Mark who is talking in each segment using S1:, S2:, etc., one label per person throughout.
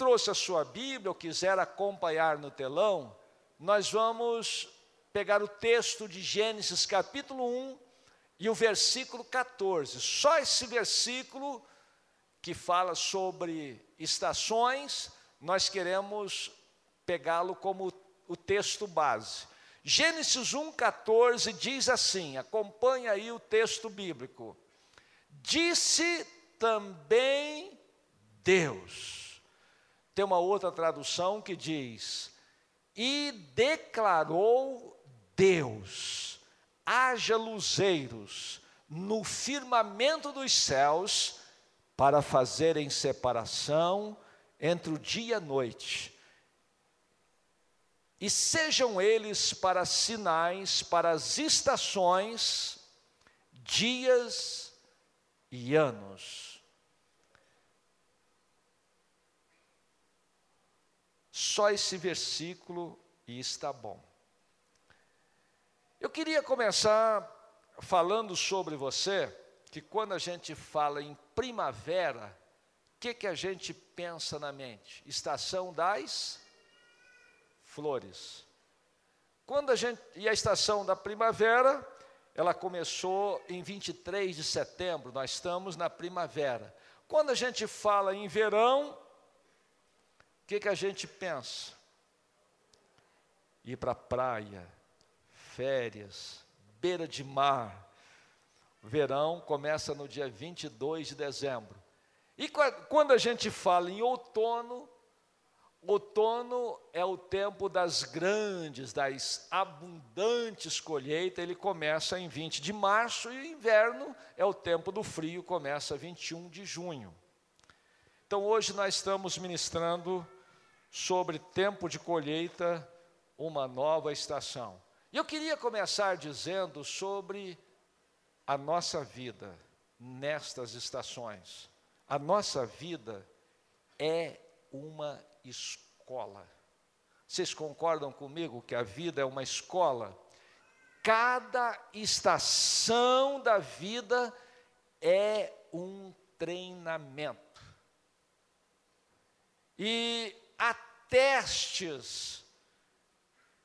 S1: trouxe a sua Bíblia ou quiser acompanhar no telão, nós vamos pegar o texto de Gênesis capítulo 1 e o versículo 14. Só esse versículo que fala sobre estações, nós queremos pegá-lo como o texto base. Gênesis 1,14 diz assim: acompanha aí o texto bíblico. Disse também Deus. Tem uma outra tradução que diz: e declarou Deus: haja luzeiros no firmamento dos céus para fazerem separação entre o dia e a noite e sejam eles para sinais, para as estações, dias e anos. Só esse versículo e está bom. Eu queria começar falando sobre você, que quando a gente fala em primavera, o que, que a gente pensa na mente? Estação das flores. Quando a gente e a estação da primavera, ela começou em 23 de setembro, nós estamos na primavera. Quando a gente fala em verão, que, que a gente pensa? Ir para a praia, férias, beira de mar. Verão começa no dia 22 de dezembro. E quando a gente fala em outono, Outono é o tempo das grandes, das abundantes colheitas, ele começa em 20 de março, e inverno é o tempo do frio, começa 21 de junho. Então hoje nós estamos ministrando sobre tempo de colheita, uma nova estação. E eu queria começar dizendo sobre a nossa vida nestas estações. A nossa vida é uma escola. Vocês concordam comigo que a vida é uma escola? Cada estação da vida é um treinamento. E há testes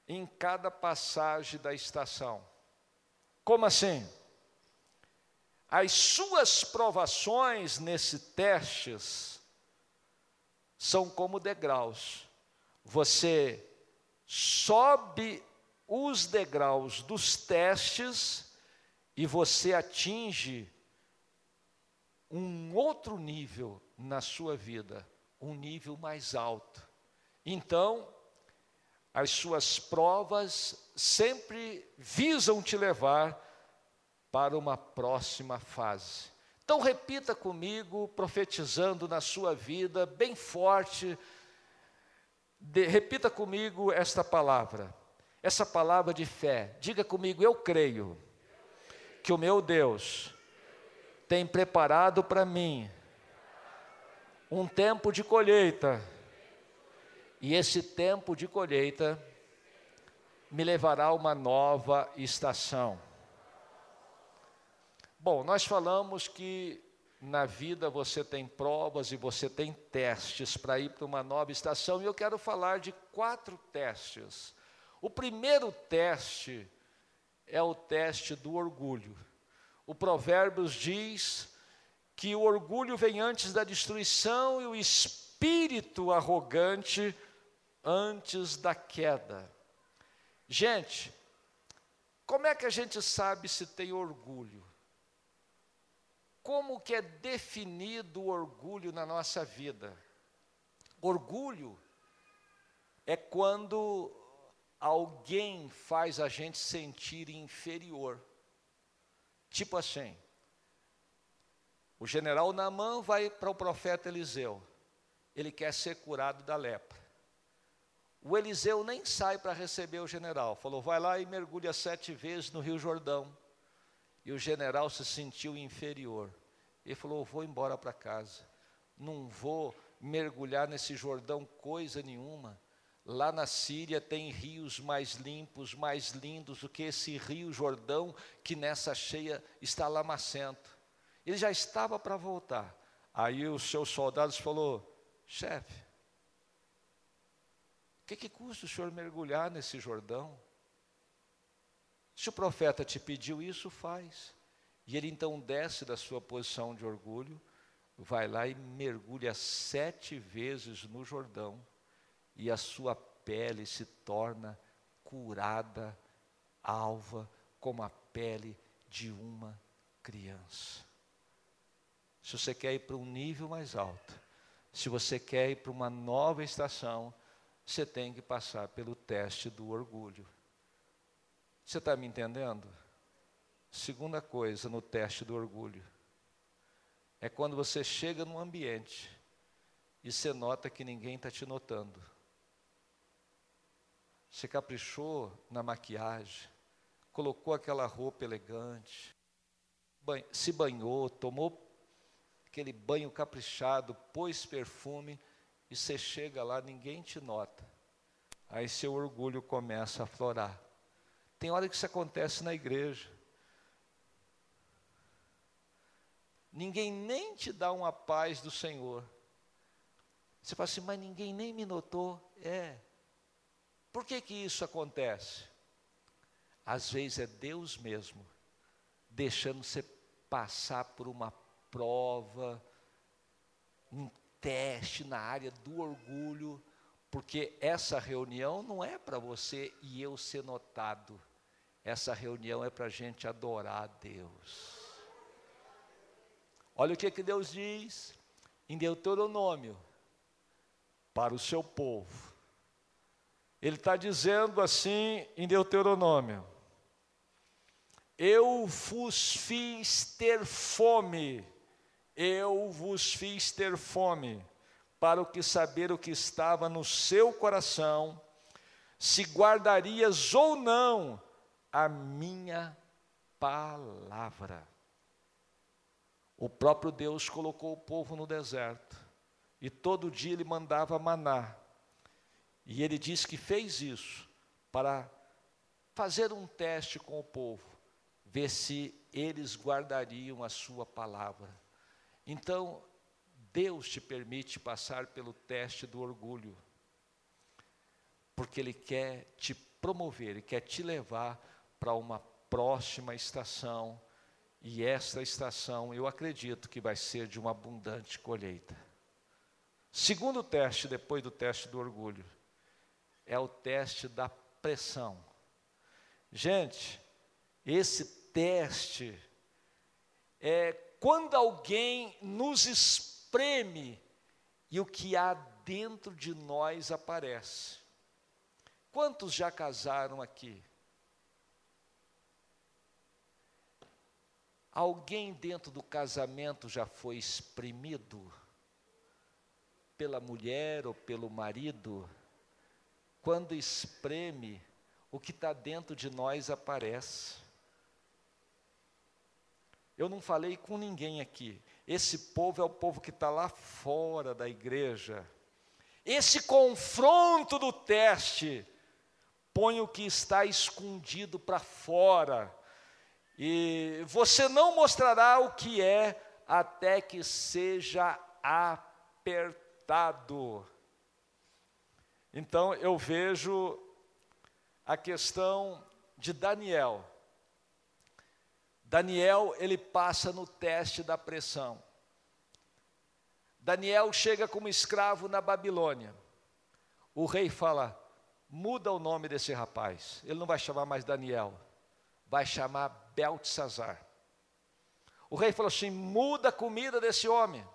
S1: em cada passagem da estação. Como assim? As suas provações nesse testes são como degraus. Você sobe os degraus dos testes e você atinge um outro nível na sua vida, um nível mais alto. Então, as suas provas sempre visam te levar para uma próxima fase. Então repita comigo, profetizando na sua vida, bem forte. De, repita comigo esta palavra, essa palavra de fé. Diga comigo, eu creio que o meu Deus tem preparado para mim um tempo de colheita. E esse tempo de colheita me levará a uma nova estação. Bom, nós falamos que na vida você tem provas e você tem testes para ir para uma nova estação, e eu quero falar de quatro testes. O primeiro teste é o teste do orgulho. O Provérbios diz que o orgulho vem antes da destruição e o espírito arrogante antes da queda. Gente, como é que a gente sabe se tem orgulho? como que é definido o orgulho na nossa vida? Orgulho é quando alguém faz a gente sentir inferior. Tipo assim, o general Namã vai para o profeta Eliseu. Ele quer ser curado da lepra. O Eliseu nem sai para receber o general. Falou, vai lá e mergulha sete vezes no Rio Jordão. E o general se sentiu inferior. Ele falou: Vou embora para casa. Não vou mergulhar nesse Jordão coisa nenhuma. Lá na Síria tem rios mais limpos, mais lindos do que esse rio Jordão que nessa cheia está lamacento. Ele já estava para voltar. Aí os seus soldados falou: chefe, O que, que custa o senhor mergulhar nesse Jordão? Se o profeta te pediu isso, faz. E ele então desce da sua posição de orgulho, vai lá e mergulha sete vezes no Jordão, e a sua pele se torna curada, alva, como a pele de uma criança. Se você quer ir para um nível mais alto, se você quer ir para uma nova estação, você tem que passar pelo teste do orgulho. Você está me entendendo? Segunda coisa no teste do orgulho é quando você chega num ambiente e você nota que ninguém está te notando. Você caprichou na maquiagem, colocou aquela roupa elegante, se banhou, tomou aquele banho caprichado, pôs perfume e você chega lá, ninguém te nota. Aí seu orgulho começa a florar. Tem hora que isso acontece na igreja. Ninguém nem te dá uma paz do Senhor. Você fala assim, mas ninguém nem me notou. É. Por que que isso acontece? Às vezes é Deus mesmo, deixando você passar por uma prova, um teste na área do orgulho, porque essa reunião não é para você e eu ser notado, essa reunião é para a gente adorar a Deus. Olha o que, que Deus diz em Deuteronômio para o seu povo. Ele está dizendo assim em Deuteronômio: Eu vos fiz ter fome, eu vos fiz ter fome para o que saber o que estava no seu coração, se guardarias ou não a minha palavra. O próprio Deus colocou o povo no deserto, e todo dia ele mandava maná. E ele disse que fez isso para fazer um teste com o povo, ver se eles guardariam a sua palavra. Então, Deus te permite passar pelo teste do orgulho, porque Ele quer te promover, Ele quer te levar para uma próxima estação, e esta estação eu acredito que vai ser de uma abundante colheita. Segundo teste, depois do teste do orgulho, é o teste da pressão. Gente, esse teste é quando alguém nos espreme e o que há dentro de nós aparece. Quantos já casaram aqui? Alguém dentro do casamento já foi exprimido pela mulher ou pelo marido? Quando espreme, o que está dentro de nós aparece. Eu não falei com ninguém aqui. Esse povo é o povo que está lá fora da igreja. Esse confronto do teste põe o que está escondido para fora. E você não mostrará o que é até que seja apertado. Então eu vejo a questão de Daniel. Daniel, ele passa no teste da pressão. Daniel chega como escravo na Babilônia. O rei fala: muda o nome desse rapaz. Ele não vai chamar mais Daniel, vai chamar Beltesazar. O rei falou assim: muda a comida desse homem.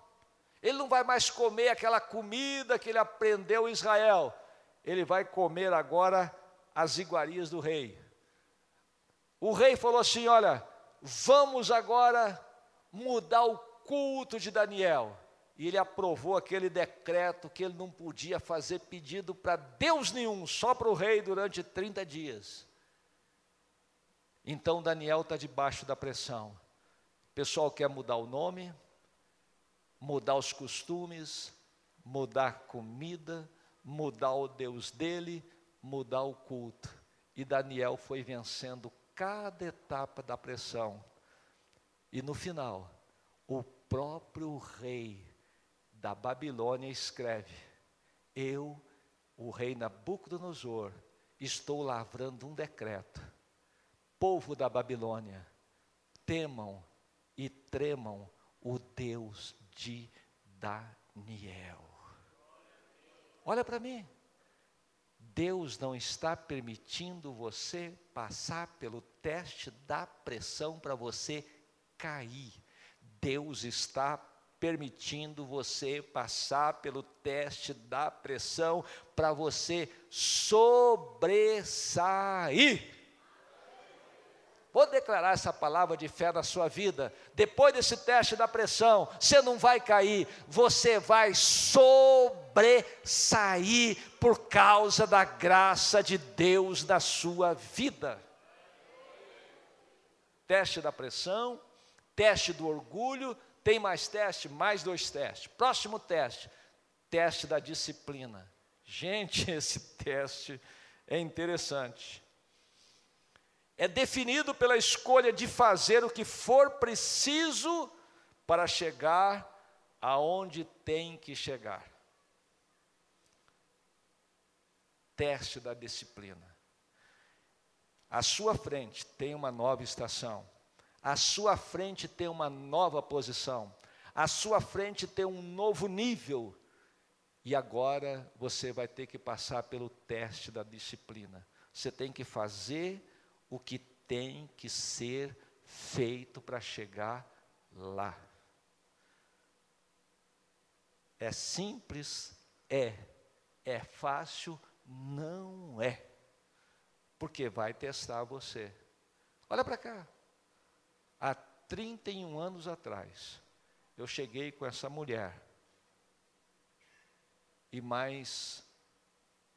S1: Ele não vai mais comer aquela comida que ele aprendeu em Israel. Ele vai comer agora as iguarias do rei. O rei falou assim: olha, vamos agora mudar o culto de Daniel. E ele aprovou aquele decreto que ele não podia fazer pedido para Deus nenhum, só para o rei durante 30 dias. Então Daniel está debaixo da pressão. O pessoal quer mudar o nome, mudar os costumes, mudar a comida, mudar o Deus dele, mudar o culto. E Daniel foi vencendo cada etapa da pressão. E no final, o próprio rei da Babilônia escreve: Eu o rei Nabucodonosor, estou lavrando um decreto. Povo da Babilônia, temam e tremam o Deus de Daniel. Olha para mim. Deus não está permitindo você passar pelo teste da pressão para você cair. Deus está permitindo você passar pelo teste da pressão para você sobressair. Vou declarar essa palavra de fé na sua vida. Depois desse teste da pressão, você não vai cair, você vai sobressair por causa da graça de Deus na sua vida. Teste da pressão, teste do orgulho, tem mais teste? Mais dois testes. Próximo teste, teste da disciplina. Gente, esse teste é interessante é definido pela escolha de fazer o que for preciso para chegar aonde tem que chegar. Teste da disciplina. À sua frente tem uma nova estação. À sua frente tem uma nova posição. À sua frente tem um novo nível. E agora você vai ter que passar pelo teste da disciplina. Você tem que fazer o que tem que ser feito para chegar lá. É simples? É. É fácil? Não é. Porque vai testar você. Olha para cá. Há 31 anos atrás, eu cheguei com essa mulher e mais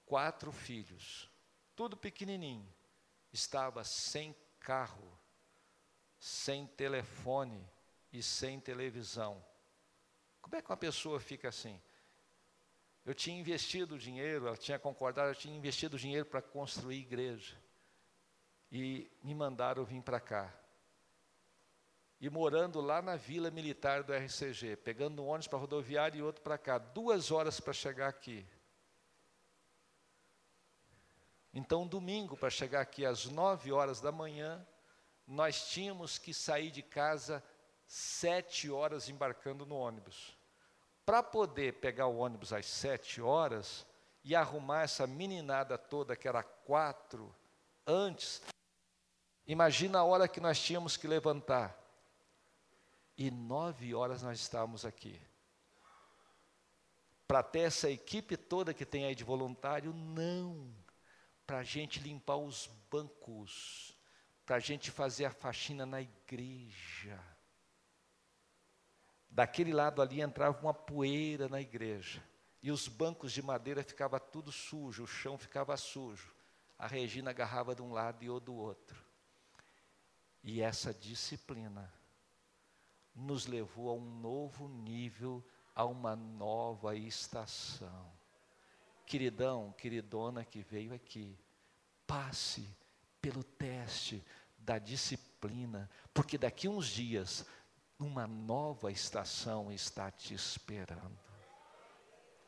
S1: quatro filhos, tudo pequenininho estava sem carro, sem telefone e sem televisão. Como é que uma pessoa fica assim? Eu tinha investido dinheiro, ela tinha concordado, eu tinha investido dinheiro para construir igreja. E me mandaram vir para cá. E morando lá na vila militar do RCG, pegando um ônibus para rodoviária e outro para cá, duas horas para chegar aqui. Então, domingo, para chegar aqui às nove horas da manhã, nós tínhamos que sair de casa sete horas embarcando no ônibus. Para poder pegar o ônibus às sete horas e arrumar essa meninada toda, que era quatro, antes, imagina a hora que nós tínhamos que levantar. E nove horas nós estávamos aqui. Para ter essa equipe toda que tem aí de voluntário, não para a gente limpar os bancos, para a gente fazer a faxina na igreja. Daquele lado ali entrava uma poeira na igreja. E os bancos de madeira ficava tudo sujo, o chão ficava sujo. A Regina agarrava de um lado e eu do outro. E essa disciplina nos levou a um novo nível, a uma nova estação queridão, queridona que veio aqui, passe pelo teste da disciplina, porque daqui uns dias uma nova estação está te esperando.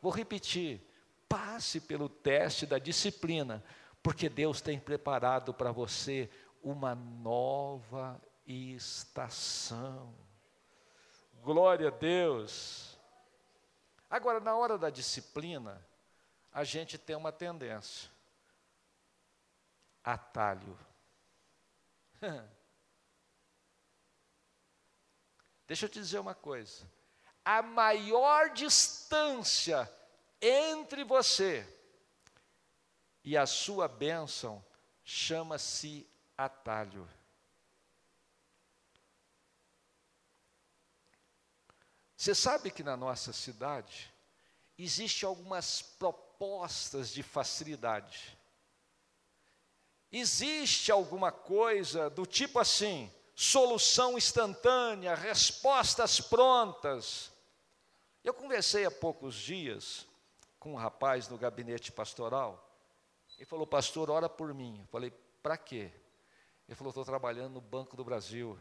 S1: Vou repetir, passe pelo teste da disciplina, porque Deus tem preparado para você uma nova estação. Glória a Deus. Agora, na hora da disciplina, a gente tem uma tendência. Atalho. Deixa eu te dizer uma coisa. A maior distância entre você e a sua bênção chama-se atalho. Você sabe que na nossa cidade existe algumas propostas propostas de facilidade. Existe alguma coisa do tipo assim, solução instantânea, respostas prontas. Eu conversei há poucos dias com um rapaz no gabinete pastoral. Ele falou, pastor, ora por mim. Eu falei, para quê? Ele falou, estou trabalhando no Banco do Brasil.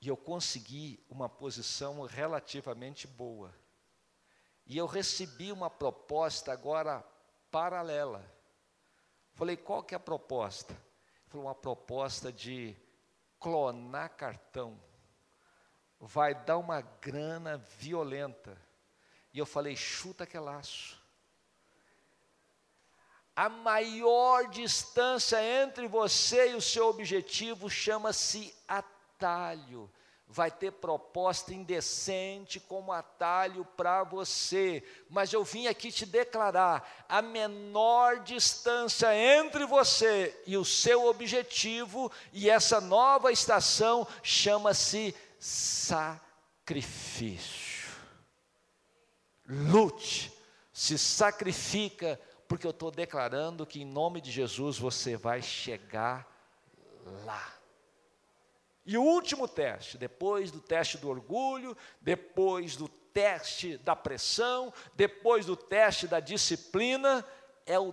S1: E eu consegui uma posição relativamente boa. E eu recebi uma proposta agora paralela. Falei, qual que é a proposta? Foi uma proposta de clonar cartão. Vai dar uma grana violenta. E eu falei, chuta que é laço. A maior distância entre você e o seu objetivo chama-se atalho vai ter proposta indecente como atalho para você, mas eu vim aqui te declarar: a menor distância entre você e o seu objetivo e essa nova estação chama-se sacrifício. Lute, se sacrifica, porque eu estou declarando que em nome de Jesus você vai chegar lá. E o último teste, depois do teste do orgulho, depois do teste da pressão, depois do teste da disciplina, é o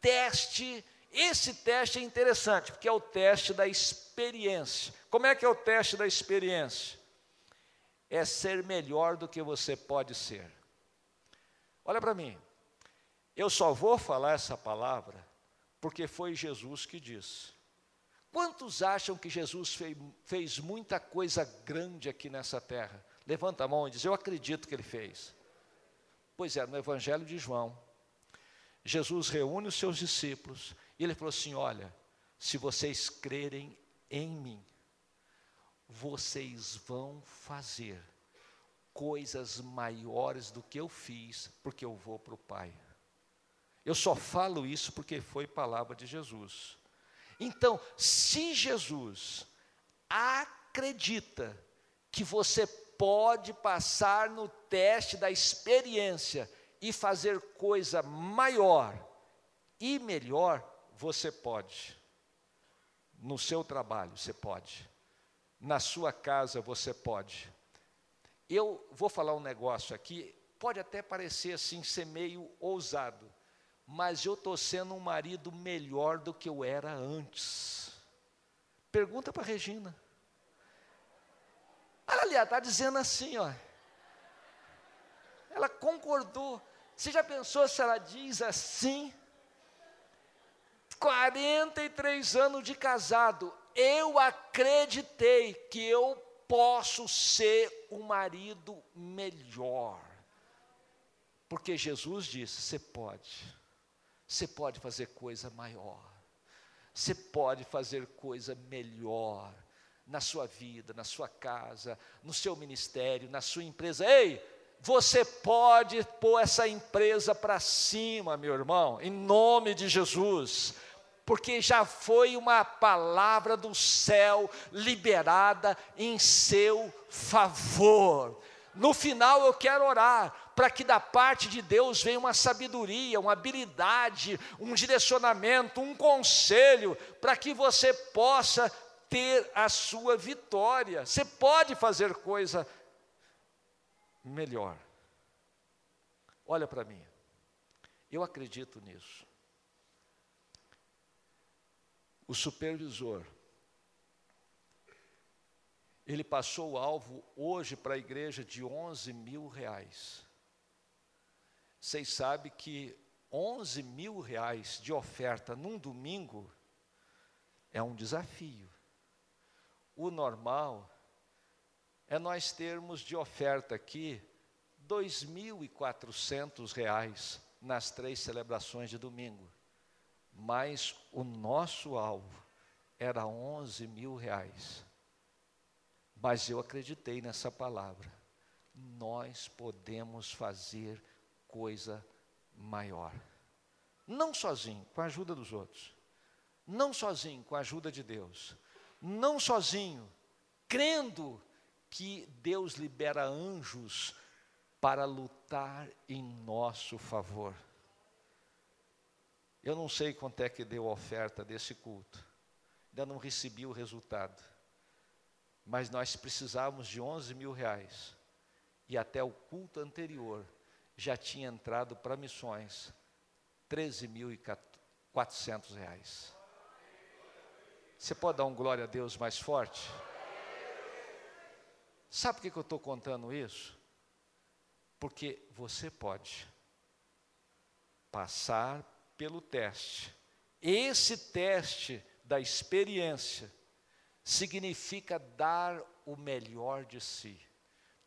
S1: teste. Esse teste é interessante, porque é o teste da experiência. Como é que é o teste da experiência? É ser melhor do que você pode ser. Olha para mim, eu só vou falar essa palavra porque foi Jesus que disse. Quantos acham que Jesus fez, fez muita coisa grande aqui nessa terra? Levanta a mão e diz: Eu acredito que ele fez. Pois é, no Evangelho de João, Jesus reúne os seus discípulos e ele falou assim: Olha, se vocês crerem em mim, vocês vão fazer coisas maiores do que eu fiz, porque eu vou para o Pai. Eu só falo isso porque foi palavra de Jesus. Então, se Jesus acredita que você pode passar no teste da experiência e fazer coisa maior e melhor, você pode. No seu trabalho, você pode. Na sua casa, você pode. Eu vou falar um negócio aqui, pode até parecer assim, ser meio ousado mas eu estou sendo um marido melhor do que eu era antes. Pergunta para Regina. Olha ali, está dizendo assim, ó. Ela concordou. Você já pensou se ela diz assim? 43 anos de casado, eu acreditei que eu posso ser um marido melhor. Porque Jesus disse: você pode. Você pode fazer coisa maior. Você pode fazer coisa melhor na sua vida, na sua casa, no seu ministério, na sua empresa. Ei, você pode pôr essa empresa para cima, meu irmão, em nome de Jesus, porque já foi uma palavra do céu liberada em seu favor. No final eu quero orar para que da parte de Deus venha uma sabedoria, uma habilidade, um direcionamento, um conselho, para que você possa ter a sua vitória. Você pode fazer coisa melhor. Olha para mim, eu acredito nisso. O supervisor, ele passou o alvo hoje para a igreja de 11 mil reais. Vocês sabem que 11 mil reais de oferta num domingo é um desafio. O normal é nós termos de oferta aqui 2.400 reais nas três celebrações de domingo. Mas o nosso alvo era 11 mil reais. Mas eu acreditei nessa palavra. Nós podemos fazer coisa maior. Não sozinho, com a ajuda dos outros. Não sozinho, com a ajuda de Deus. Não sozinho, crendo que Deus libera anjos para lutar em nosso favor. Eu não sei quanto é que deu a oferta desse culto, ainda não recebi o resultado, mas nós precisávamos de 11 mil reais, e até o culto anterior já tinha entrado para missões 13.400 reais. Você pode dar um glória a Deus mais forte? Sabe por que eu estou contando isso? Porque você pode passar pelo teste. Esse teste da experiência significa dar o melhor de si.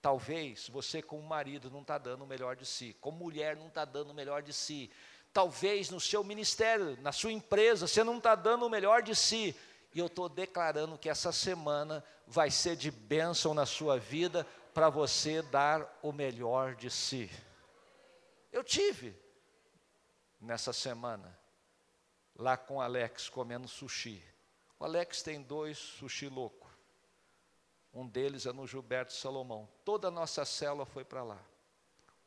S1: Talvez você, como marido, não está dando o melhor de si, como mulher, não está dando o melhor de si. Talvez no seu ministério, na sua empresa, você não está dando o melhor de si. E eu estou declarando que essa semana vai ser de bênção na sua vida para você dar o melhor de si. Eu tive nessa semana lá com o Alex comendo sushi. O Alex tem dois sushi louco. Um deles é no Gilberto Salomão. Toda a nossa célula foi para lá,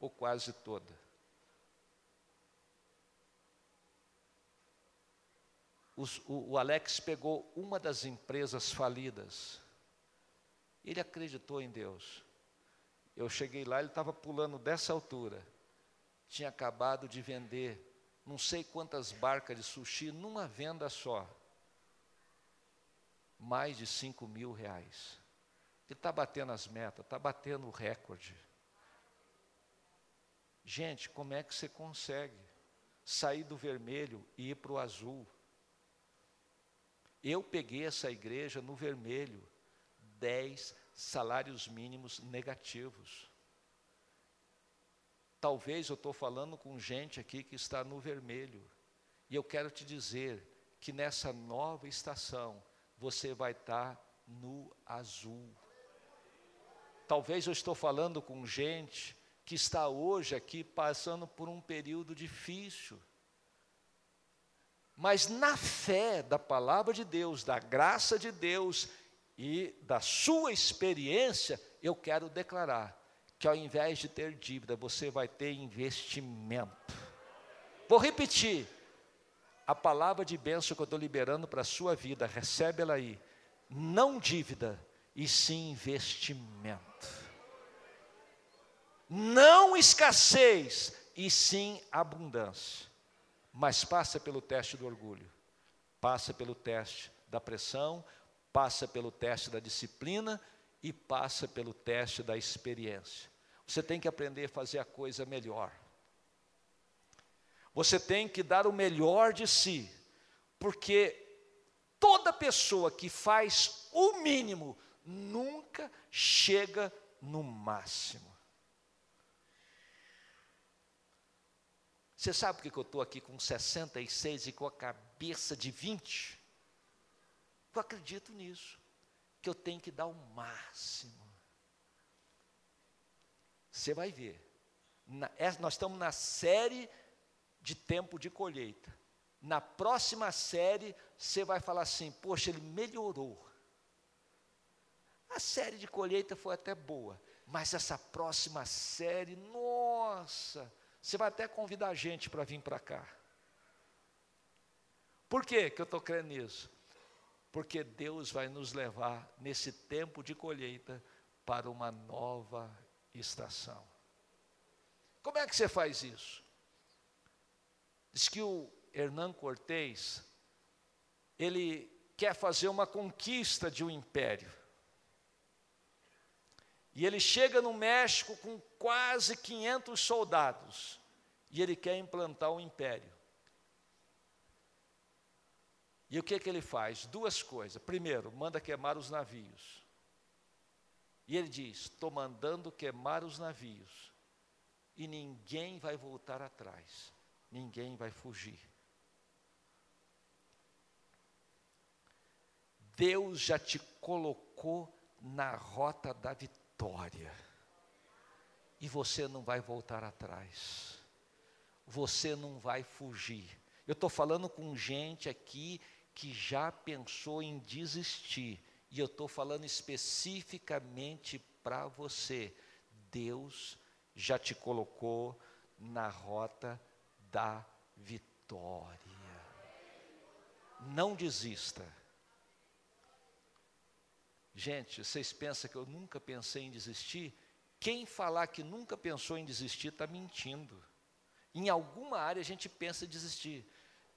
S1: ou quase toda. Os, o, o Alex pegou uma das empresas falidas. Ele acreditou em Deus. Eu cheguei lá, ele estava pulando dessa altura. Tinha acabado de vender não sei quantas barcas de sushi numa venda só. Mais de 5 mil reais. Ele está batendo as metas, está batendo o recorde. Gente, como é que você consegue sair do vermelho e ir para o azul? Eu peguei essa igreja no vermelho, 10 salários mínimos negativos. Talvez eu estou falando com gente aqui que está no vermelho, e eu quero te dizer que nessa nova estação você vai estar no azul. Talvez eu estou falando com gente que está hoje aqui passando por um período difícil. Mas na fé da palavra de Deus, da graça de Deus e da sua experiência, eu quero declarar que ao invés de ter dívida, você vai ter investimento. Vou repetir. A palavra de bênção que eu estou liberando para a sua vida, recebe ela aí. Não dívida, e sim investimento. Não escassez, e sim abundância. Mas passa pelo teste do orgulho, passa pelo teste da pressão, passa pelo teste da disciplina e passa pelo teste da experiência. Você tem que aprender a fazer a coisa melhor. Você tem que dar o melhor de si, porque toda pessoa que faz o mínimo nunca chega no máximo. Você sabe por que eu estou aqui com 66 e com a cabeça de 20? Eu acredito nisso que eu tenho que dar o máximo. Você vai ver. Na, é, nós estamos na série de tempo de colheita. Na próxima série, você vai falar assim: Poxa, ele melhorou. A série de colheita foi até boa, mas essa próxima série, nossa, você vai até convidar a gente para vir para cá. Por que, que eu estou crendo nisso? porque Deus vai nos levar nesse tempo de colheita para uma nova estação. Como é que você faz isso? Diz que o Hernán Cortés, ele quer fazer uma conquista de um império. E ele chega no México com quase 500 soldados. E ele quer implantar um império. E o que, que ele faz? Duas coisas. Primeiro, manda queimar os navios. E ele diz: Estou mandando queimar os navios. E ninguém vai voltar atrás. Ninguém vai fugir. Deus já te colocou na rota da vitória. E você não vai voltar atrás. Você não vai fugir. Eu estou falando com gente aqui que já pensou em desistir, e eu estou falando especificamente para você, Deus já te colocou na rota da vitória. Não desista. Gente, vocês pensam que eu nunca pensei em desistir? Quem falar que nunca pensou em desistir está mentindo. Em alguma área a gente pensa em desistir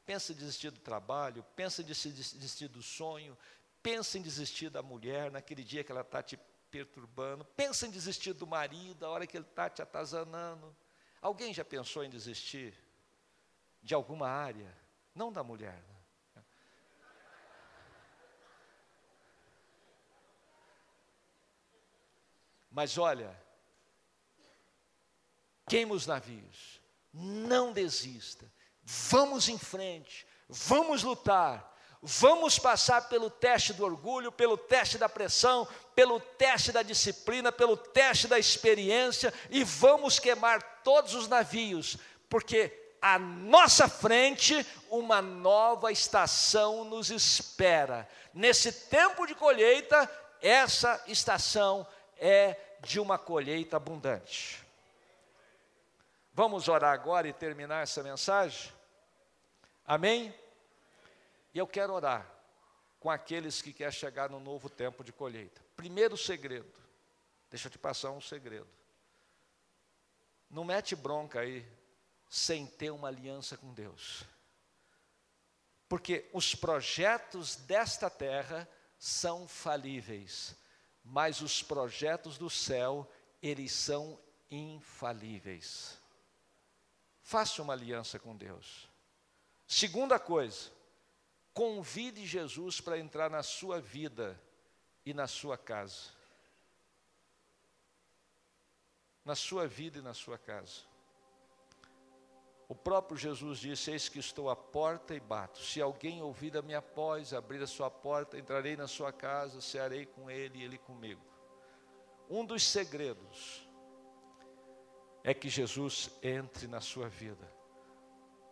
S1: pensa em desistir do trabalho, pensa em desistir do sonho, pensa em desistir da mulher naquele dia que ela está te perturbando. Pensa em desistir do marido, a hora que ele está te atazanando. Alguém já pensou em desistir de alguma área? Não da mulher. Mas olha, queima os navios, não desista, vamos em frente, vamos lutar, vamos passar pelo teste do orgulho, pelo teste da pressão, pelo teste da disciplina, pelo teste da experiência e vamos queimar todos os navios, porque à nossa frente uma nova estação nos espera. Nesse tempo de colheita, essa estação é de uma colheita abundante. Vamos orar agora e terminar essa mensagem? Amém? E eu quero orar com aqueles que querem chegar no novo tempo de colheita. Primeiro segredo, deixa eu te passar um segredo. Não mete bronca aí sem ter uma aliança com Deus. Porque os projetos desta terra são falíveis, mas os projetos do céu, eles são infalíveis. Faça uma aliança com Deus. Segunda coisa, convide Jesus para entrar na sua vida e na sua casa. Na sua vida e na sua casa. O próprio Jesus disse: Eis que estou à porta e bato. Se alguém ouvir a minha voz, abrir a sua porta, entrarei na sua casa, cearei com ele e ele comigo. Um dos segredos é que Jesus entre na sua vida.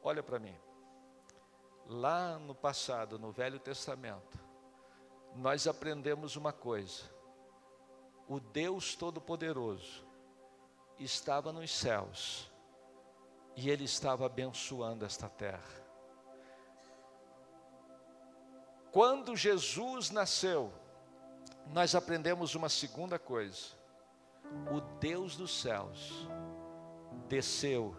S1: Olha para mim. Lá no passado, no Velho Testamento, nós aprendemos uma coisa: o Deus Todo-Poderoso estava nos céus e ele estava abençoando esta terra. Quando Jesus nasceu, nós aprendemos uma segunda coisa: o Deus dos céus desceu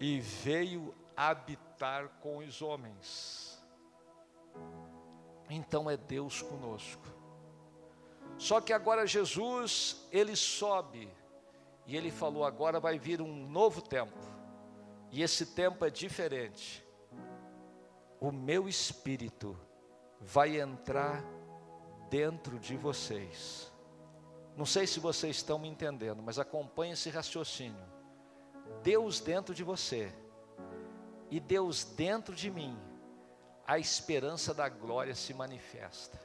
S1: e veio habitar com os homens. Então é Deus conosco. Só que agora Jesus, ele sobe e ele falou: agora vai vir um novo tempo, e esse tempo é diferente. O meu espírito vai entrar dentro de vocês. Não sei se vocês estão me entendendo, mas acompanhe esse raciocínio. Deus dentro de você e Deus dentro de mim, a esperança da glória se manifesta.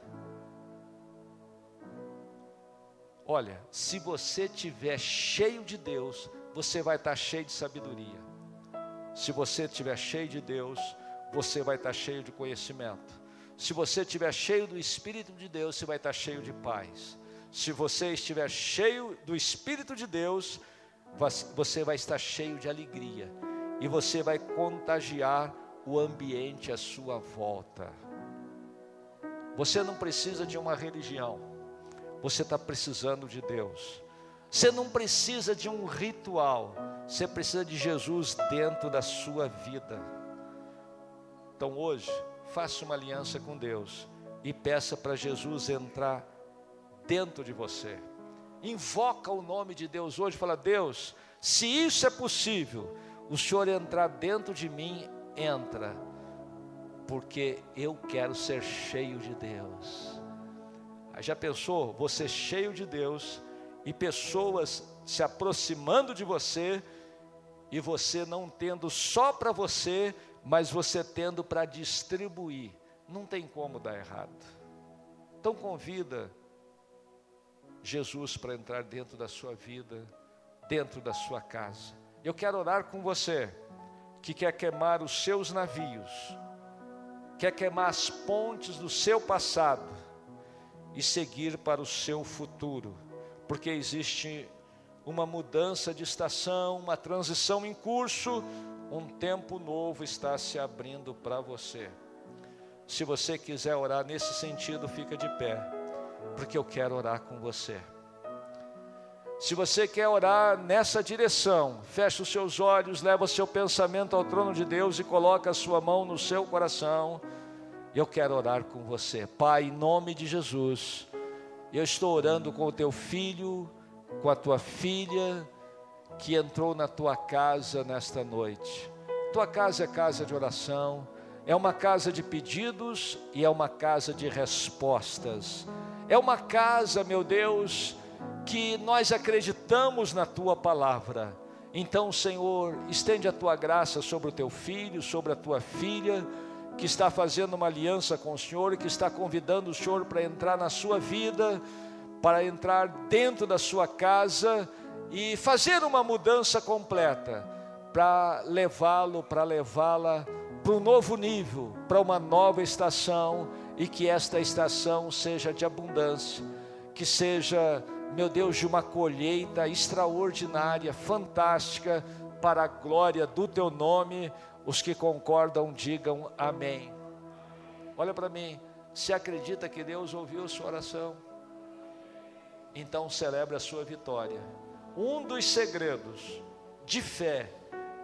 S1: Olha, se você tiver cheio de Deus, você vai estar cheio de sabedoria. Se você estiver cheio de Deus, você vai estar cheio de conhecimento. Se você estiver cheio do Espírito de Deus, você vai estar cheio de paz. Se você estiver cheio do Espírito de Deus, você vai estar cheio de alegria. E você vai contagiar o ambiente à sua volta. Você não precisa de uma religião. Você está precisando de Deus. Você não precisa de um ritual, você precisa de Jesus dentro da sua vida. Então hoje, faça uma aliança com Deus e peça para Jesus entrar dentro de você. Invoca o nome de Deus hoje, fala: Deus, se isso é possível, o Senhor entrar dentro de mim, entra, porque eu quero ser cheio de Deus. Já pensou você cheio de Deus e pessoas se aproximando de você e você não tendo só para você, mas você tendo para distribuir? Não tem como dar errado. Então convida Jesus para entrar dentro da sua vida, dentro da sua casa. Eu quero orar com você que quer queimar os seus navios, quer queimar as pontes do seu passado e seguir para o seu futuro, porque existe uma mudança de estação, uma transição em curso, um tempo novo está se abrindo para você. Se você quiser orar nesse sentido, fica de pé, porque eu quero orar com você. Se você quer orar nessa direção, feche os seus olhos, leva o seu pensamento ao trono de Deus e coloca a sua mão no seu coração. Eu quero orar com você. Pai, em nome de Jesus, Eu estou orando com o teu filho, com a tua filha, que entrou na tua casa nesta noite. Tua casa é casa de oração, é uma casa de pedidos e é uma casa de respostas. É uma casa, meu Deus, que nós acreditamos na tua palavra. Então, Senhor, estende a tua graça sobre o teu filho, sobre a tua filha, que está fazendo uma aliança com o Senhor, que está convidando o Senhor para entrar na sua vida, para entrar dentro da sua casa e fazer uma mudança completa, para levá-lo, para levá-la para um novo nível, para uma nova estação e que esta estação seja de abundância, que seja, meu Deus, de uma colheita extraordinária, fantástica, para a glória do teu nome. Os que concordam, digam amém. Olha para mim, se acredita que Deus ouviu sua oração, então celebre a sua vitória. Um dos segredos de fé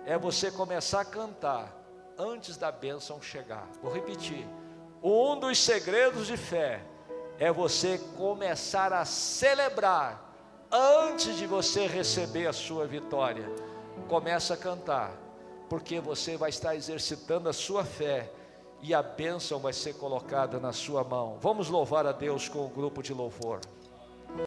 S1: é você começar a cantar antes da bênção chegar. Vou repetir um dos segredos de fé é você começar a celebrar antes de você receber a sua vitória. Começa a cantar, porque você vai estar exercitando a sua fé e a bênção vai ser colocada na sua mão. Vamos louvar a Deus com o grupo de louvor.